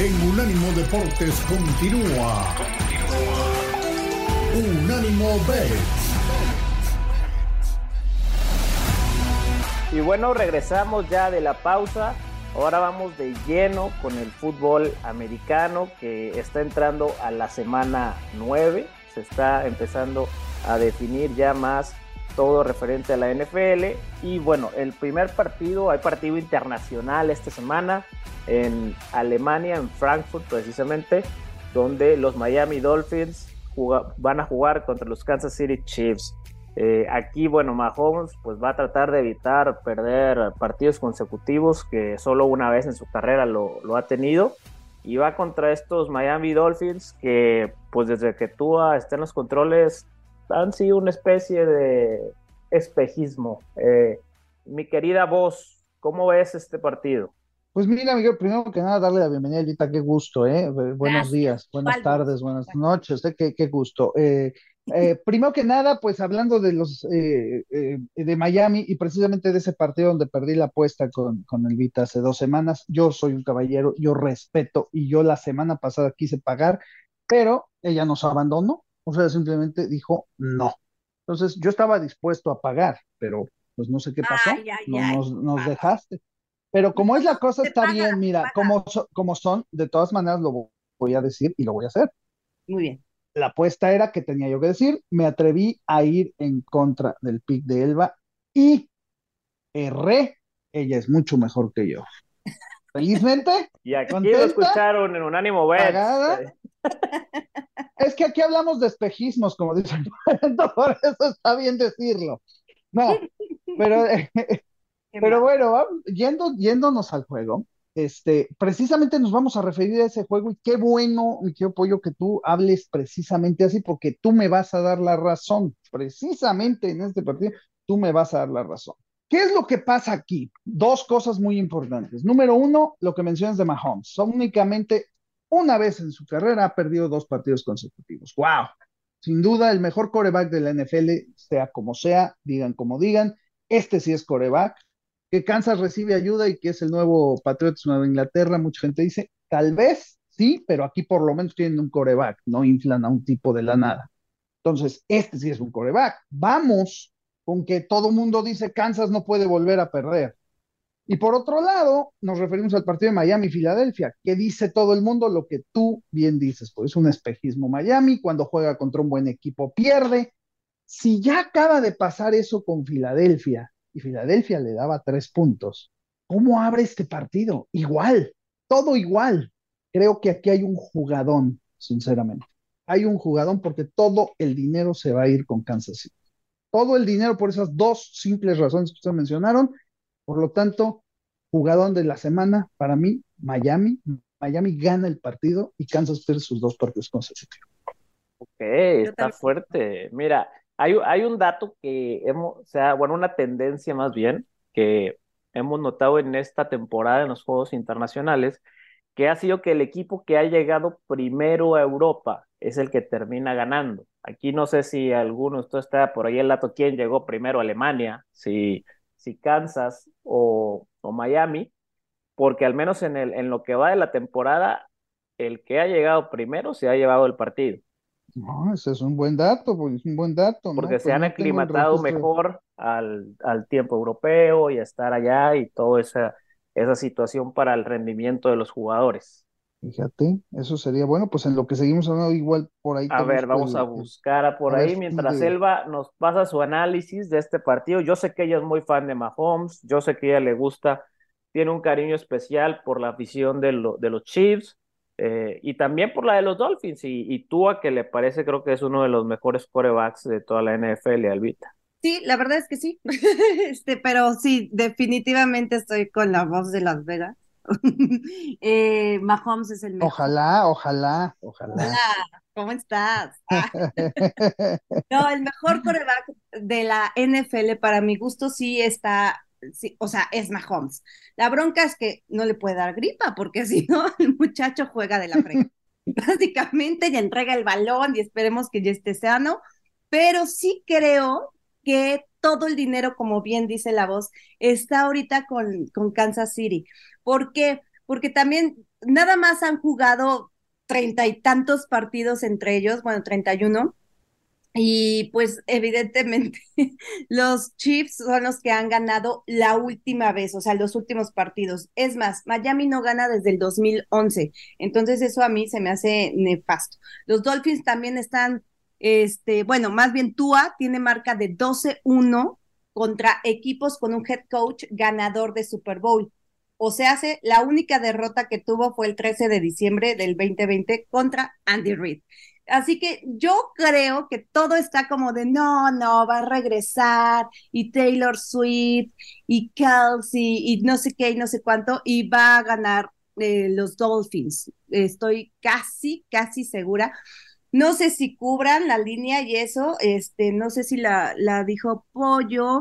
en Unánimo Deportes continúa. Unánimo Bet. Y bueno, regresamos ya de la pausa. Ahora vamos de lleno con el fútbol americano que está entrando a la semana 9. Se está empezando a definir ya más todo referente a la NFL. Y bueno, el primer partido, hay partido internacional esta semana en Alemania, en Frankfurt precisamente, donde los Miami Dolphins van a jugar contra los Kansas City Chiefs. Eh, aquí, bueno, Mahomes pues va a tratar de evitar perder partidos consecutivos que solo una vez en su carrera lo, lo ha tenido y va contra estos Miami Dolphins que pues desde que Tua está en los controles han sido una especie de espejismo. Eh, mi querida voz, ¿cómo ves este partido? Pues mira, Miguel, primero que nada, darle la bienvenida, Lita, qué gusto, ¿eh? Buenos días, buenas tardes, buenas noches, ¿eh? qué, qué gusto. Eh, eh, primero que nada, pues hablando de los eh, de Miami y precisamente de ese partido donde perdí la apuesta con, con el Vita hace dos semanas, yo soy un caballero, yo respeto y yo la semana pasada quise pagar, pero ella nos abandonó, o sea, simplemente dijo no. Entonces yo estaba dispuesto a pagar, pero pues no sé qué pasó, no nos, nos dejaste. Pero como es la cosa, está bien, mira, como, como son, de todas maneras lo voy a decir y lo voy a hacer. Muy bien. La apuesta era que tenía yo que decir, me atreví a ir en contra del pick de Elba y erré, ella es mucho mejor que yo. Felizmente. Y aquí lo escucharon en un ánimo ver. Es que aquí hablamos de espejismos, como dicen, por eso está bien decirlo. No, pero pero bueno, yendo, yéndonos al juego, este, precisamente nos vamos a referir a ese juego y qué bueno, mi querido Pollo, que tú hables precisamente así, porque tú me vas a dar la razón. Precisamente en este partido, tú me vas a dar la razón. ¿Qué es lo que pasa aquí? Dos cosas muy importantes. Número uno, lo que mencionas de Mahomes. Son únicamente una vez en su carrera ha perdido dos partidos consecutivos. ¡Wow! Sin duda, el mejor coreback de la NFL, sea como sea, digan como digan, este sí es coreback que Kansas recibe ayuda y que es el nuevo Patriots Nueva Inglaterra, mucha gente dice, tal vez sí, pero aquí por lo menos tienen un coreback, no inflan a un tipo de la nada. Entonces, este sí es un coreback. Vamos con que todo mundo dice Kansas no puede volver a perder. Y por otro lado, nos referimos al partido de Miami-Filadelfia, que dice todo el mundo lo que tú bien dices, pues es un espejismo Miami, cuando juega contra un buen equipo pierde. Si ya acaba de pasar eso con Filadelfia y Filadelfia le daba tres puntos. ¿Cómo abre este partido? Igual, todo igual. Creo que aquí hay un jugadón, sinceramente. Hay un jugadón porque todo el dinero se va a ir con Kansas City. Todo el dinero por esas dos simples razones que ustedes mencionaron. Por lo tanto, jugadón de la semana para mí, Miami. Miami gana el partido y Kansas pierde sus dos partidos consecutivos. Ok, está fuerte. Mira, hay, un dato que hemos, o sea, bueno, una tendencia más bien que hemos notado en esta temporada en los Juegos Internacionales, que ha sido que el equipo que ha llegado primero a Europa es el que termina ganando. Aquí no sé si alguno ustedes está por ahí el dato quién llegó primero a Alemania, si, si Kansas o, o Miami, porque al menos en, el, en lo que va de la temporada, el que ha llegado primero se ha llevado el partido. No, ese es un buen dato, pues es un buen dato. Porque se pues han aclimatado mejor al, al, tiempo europeo y a estar allá y toda esa, esa situación para el rendimiento de los jugadores. Fíjate, eso sería bueno, pues en lo que seguimos hablando igual por ahí. A ver, vamos a buscar por ahí mientras Elba nos pasa su análisis de este partido. Yo sé que ella es muy fan de Mahomes, yo sé que ella le gusta, tiene un cariño especial por la afición de, lo, de los Chiefs. Eh, y también por la de los Dolphins y, y Tua, que le parece creo que es uno de los mejores corebacks de toda la NFL, Albita. Sí, la verdad es que sí, este, pero sí, definitivamente estoy con la voz de Las Vegas. eh, Mahomes es el mejor. Ojalá, ojalá, ojalá. Hola, ¿cómo estás? no, el mejor coreback de la NFL para mi gusto sí está sí, o sea, es Mahomes. La bronca es que no le puede dar gripa, porque si no, el muchacho juega de la frente. Básicamente, ya entrega el balón y esperemos que ya esté sano, pero sí creo que todo el dinero, como bien dice la voz, está ahorita con, con Kansas City. ¿Por qué? Porque también nada más han jugado treinta y tantos partidos entre ellos, bueno, treinta y uno, y pues evidentemente los Chiefs son los que han ganado la última vez, o sea, los últimos partidos. Es más, Miami no gana desde el 2011, entonces eso a mí se me hace nefasto. Los Dolphins también están, este, bueno, más bien Tua tiene marca de 12-1 contra equipos con un head coach ganador de Super Bowl. O sea, la única derrota que tuvo fue el 13 de diciembre del 2020 contra Andy Reid. Así que yo creo que todo está como de no, no, va a regresar y Taylor Swift y Kelsey y no sé qué y no sé cuánto y va a ganar eh, los Dolphins. Estoy casi, casi segura. No sé si cubran la línea y eso, este, no sé si la, la dijo Pollo.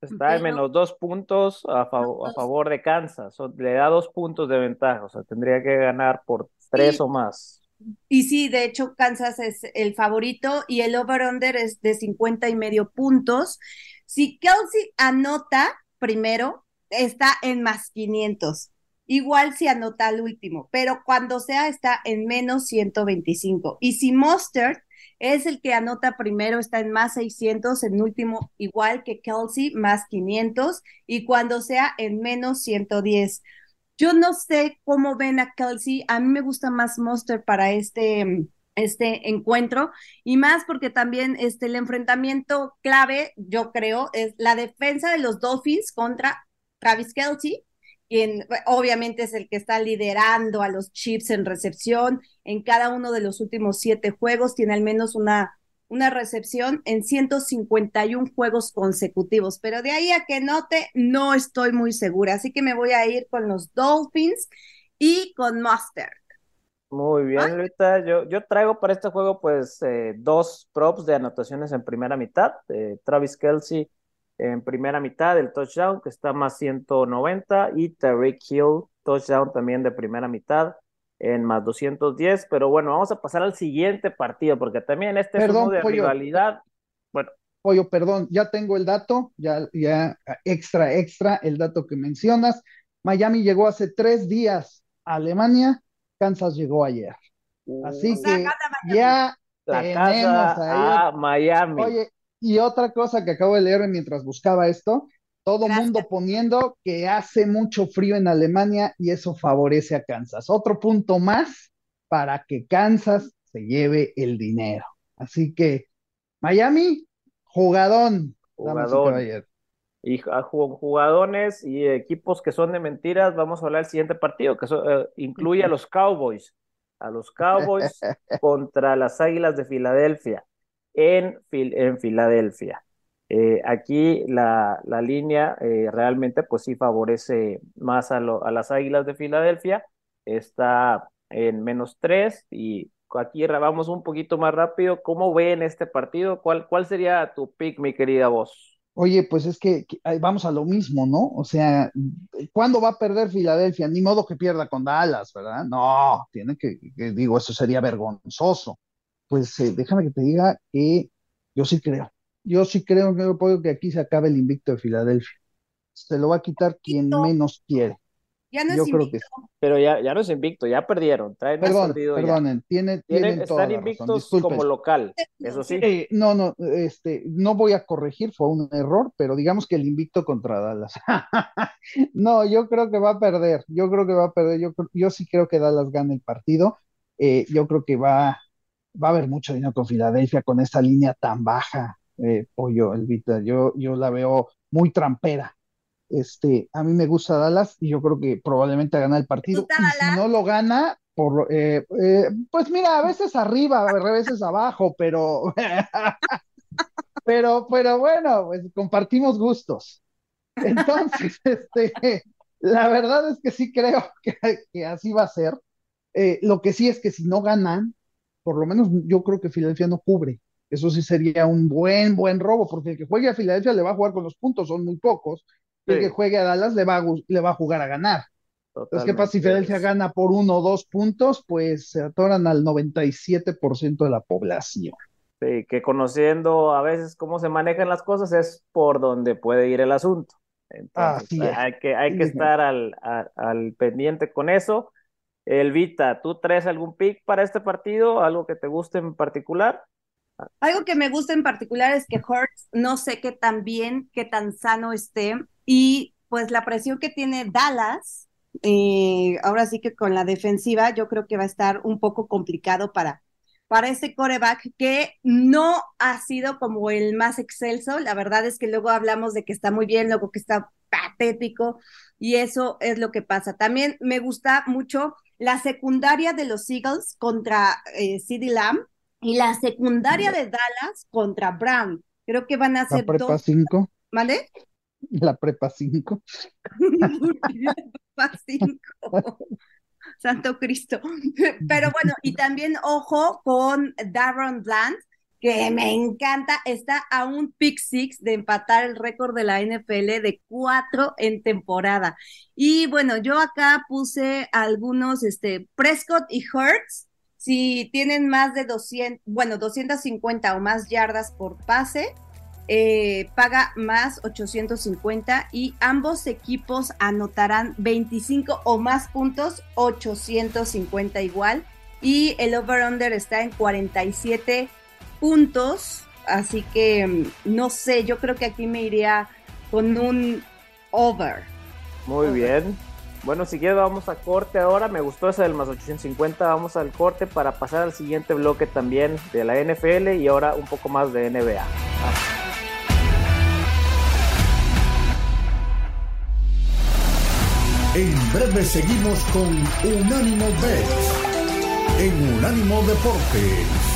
Está en menos dos puntos a, favor de Kansas. le da dos puntos de ventaja, o sea, tendría que ganar por tres o más. Y sí, de hecho, Kansas es el favorito y el over-under es de 50 y medio puntos. Si Kelsey anota primero, está en más 500. Igual si anota al último, pero cuando sea está en menos 125. Y si Mustard es el que anota primero, está en más 600, en último igual que Kelsey, más 500, y cuando sea en menos 110. Yo no sé cómo ven a Kelsey, a mí me gusta más Monster para este, este encuentro y más porque también este, el enfrentamiento clave, yo creo, es la defensa de los Dolphins contra Travis Kelsey, quien obviamente es el que está liderando a los Chiefs en recepción. En cada uno de los últimos siete juegos, tiene al menos una una recepción en 151 juegos consecutivos, pero de ahí a que note, no estoy muy segura, así que me voy a ir con los Dolphins y con Mustard. Muy bien, ahorita yo, yo traigo para este juego pues eh, dos props de anotaciones en primera mitad, Travis Kelsey en primera mitad, el touchdown que está más 190 y Tariq Hill, touchdown también de primera mitad en más 210, pero bueno, vamos a pasar al siguiente partido, porque también este es uno de rivalidad. Bueno. Pollo, perdón, ya tengo el dato, ya, ya extra, extra, el dato que mencionas. Miami llegó hace tres días a Alemania, Kansas llegó ayer. Así que ya la tenemos a Miami. Oye, y otra cosa que acabo de leer mientras buscaba esto, todo mundo poniendo que hace mucho frío en Alemania y eso favorece a Kansas. Otro punto más para que Kansas se lleve el dinero. Así que Miami, jugadón. Jugadón. Y jugadores y equipos que son de mentiras, vamos a hablar del siguiente partido, que eh, incluye a los Cowboys. A los Cowboys contra las Águilas de Filadelfia en, en Filadelfia. Eh, aquí la, la línea eh, realmente pues sí favorece más a, a, las Águilas de Filadelfia, está en menos tres y aquí vamos un poquito más rápido. ¿Cómo ven este partido? ¿Cuál, cuál sería tu pick, mi querida voz? Oye, pues es que, vamos a lo mismo, ¿no? O sea, ¿cuándo va a perder Filadelfia? Ni modo que pierda con Dallas, ¿verdad? No, tiene que, digo, eso sería vergonzoso. Pues eh, déjame que te diga que yo sí creo yo sí creo que, que aquí se acabe el invicto de Filadelfia. Se lo va a quitar quien menos quiere. Ya no es invicto. Pero ya, ya no es invicto, ya perdieron. Perdón, perdonen, tiene, tienen, están invictos como local, eso sí. Eh, no, no, este, no voy a corregir, fue un error, pero digamos que el invicto contra Dallas. no, yo creo que va a perder, yo creo que va a perder, yo, yo sí creo que Dallas gana el partido. Eh, yo creo que va, va a haber mucho dinero con Filadelfia con esta línea tan baja eh, Pollo, Elvita. Yo, yo la veo muy trampera. Este, a mí me gusta Dallas y yo creo que probablemente gana el partido. Y si no lo gana, por, eh, eh, pues mira, a veces arriba, a veces abajo, pero, pero, pero bueno, pues compartimos gustos. Entonces, este, la verdad es que sí creo que, que así va a ser. Eh, lo que sí es que si no ganan, por lo menos yo creo que Filadelfia no cubre. Eso sí sería un buen, buen robo, porque el que juegue a Filadelfia le va a jugar con los puntos, son muy pocos. El que juegue a Dallas le va a, le va a jugar a ganar. Entonces, ¿qué pasa si Filadelfia gana por uno o dos puntos? Pues se atoran al 97% de la población. Sí, que conociendo a veces cómo se manejan las cosas es por donde puede ir el asunto. Entonces, hay que, hay que estar al, al, pendiente con eso. Elvita, ¿tú traes algún pick para este partido? ¿Algo que te guste en particular? Algo que me gusta en particular es que Hurts no sé qué tan bien, qué tan sano esté y pues la presión que tiene Dallas, eh, ahora sí que con la defensiva yo creo que va a estar un poco complicado para, para este coreback que no ha sido como el más excelso. La verdad es que luego hablamos de que está muy bien, luego que está patético y eso es lo que pasa. También me gusta mucho la secundaria de los Eagles contra eh, CD Lamb y la secundaria de Dallas contra Brown. Creo que van a ser la prepa dos. 5. ¿Vale? La prepa 5. la prepa 5. Santo Cristo. Pero bueno, y también ojo con Darren Bland, que me encanta, está a un pick six de empatar el récord de la NFL de cuatro en temporada. Y bueno, yo acá puse algunos, este, Prescott y Hertz, si tienen más de 200, bueno, 250 o más yardas por pase, eh, paga más 850 y ambos equipos anotarán 25 o más puntos, 850 igual. Y el over-under está en 47 puntos, así que mm, no sé, yo creo que aquí me iría con un over. Muy over. bien. Bueno, si quieres vamos a corte ahora. Me gustó ese del más 850. Vamos al corte para pasar al siguiente bloque también de la NFL y ahora un poco más de NBA. Ah. En breve seguimos con Unánimo Bet en Unánimo Deportes.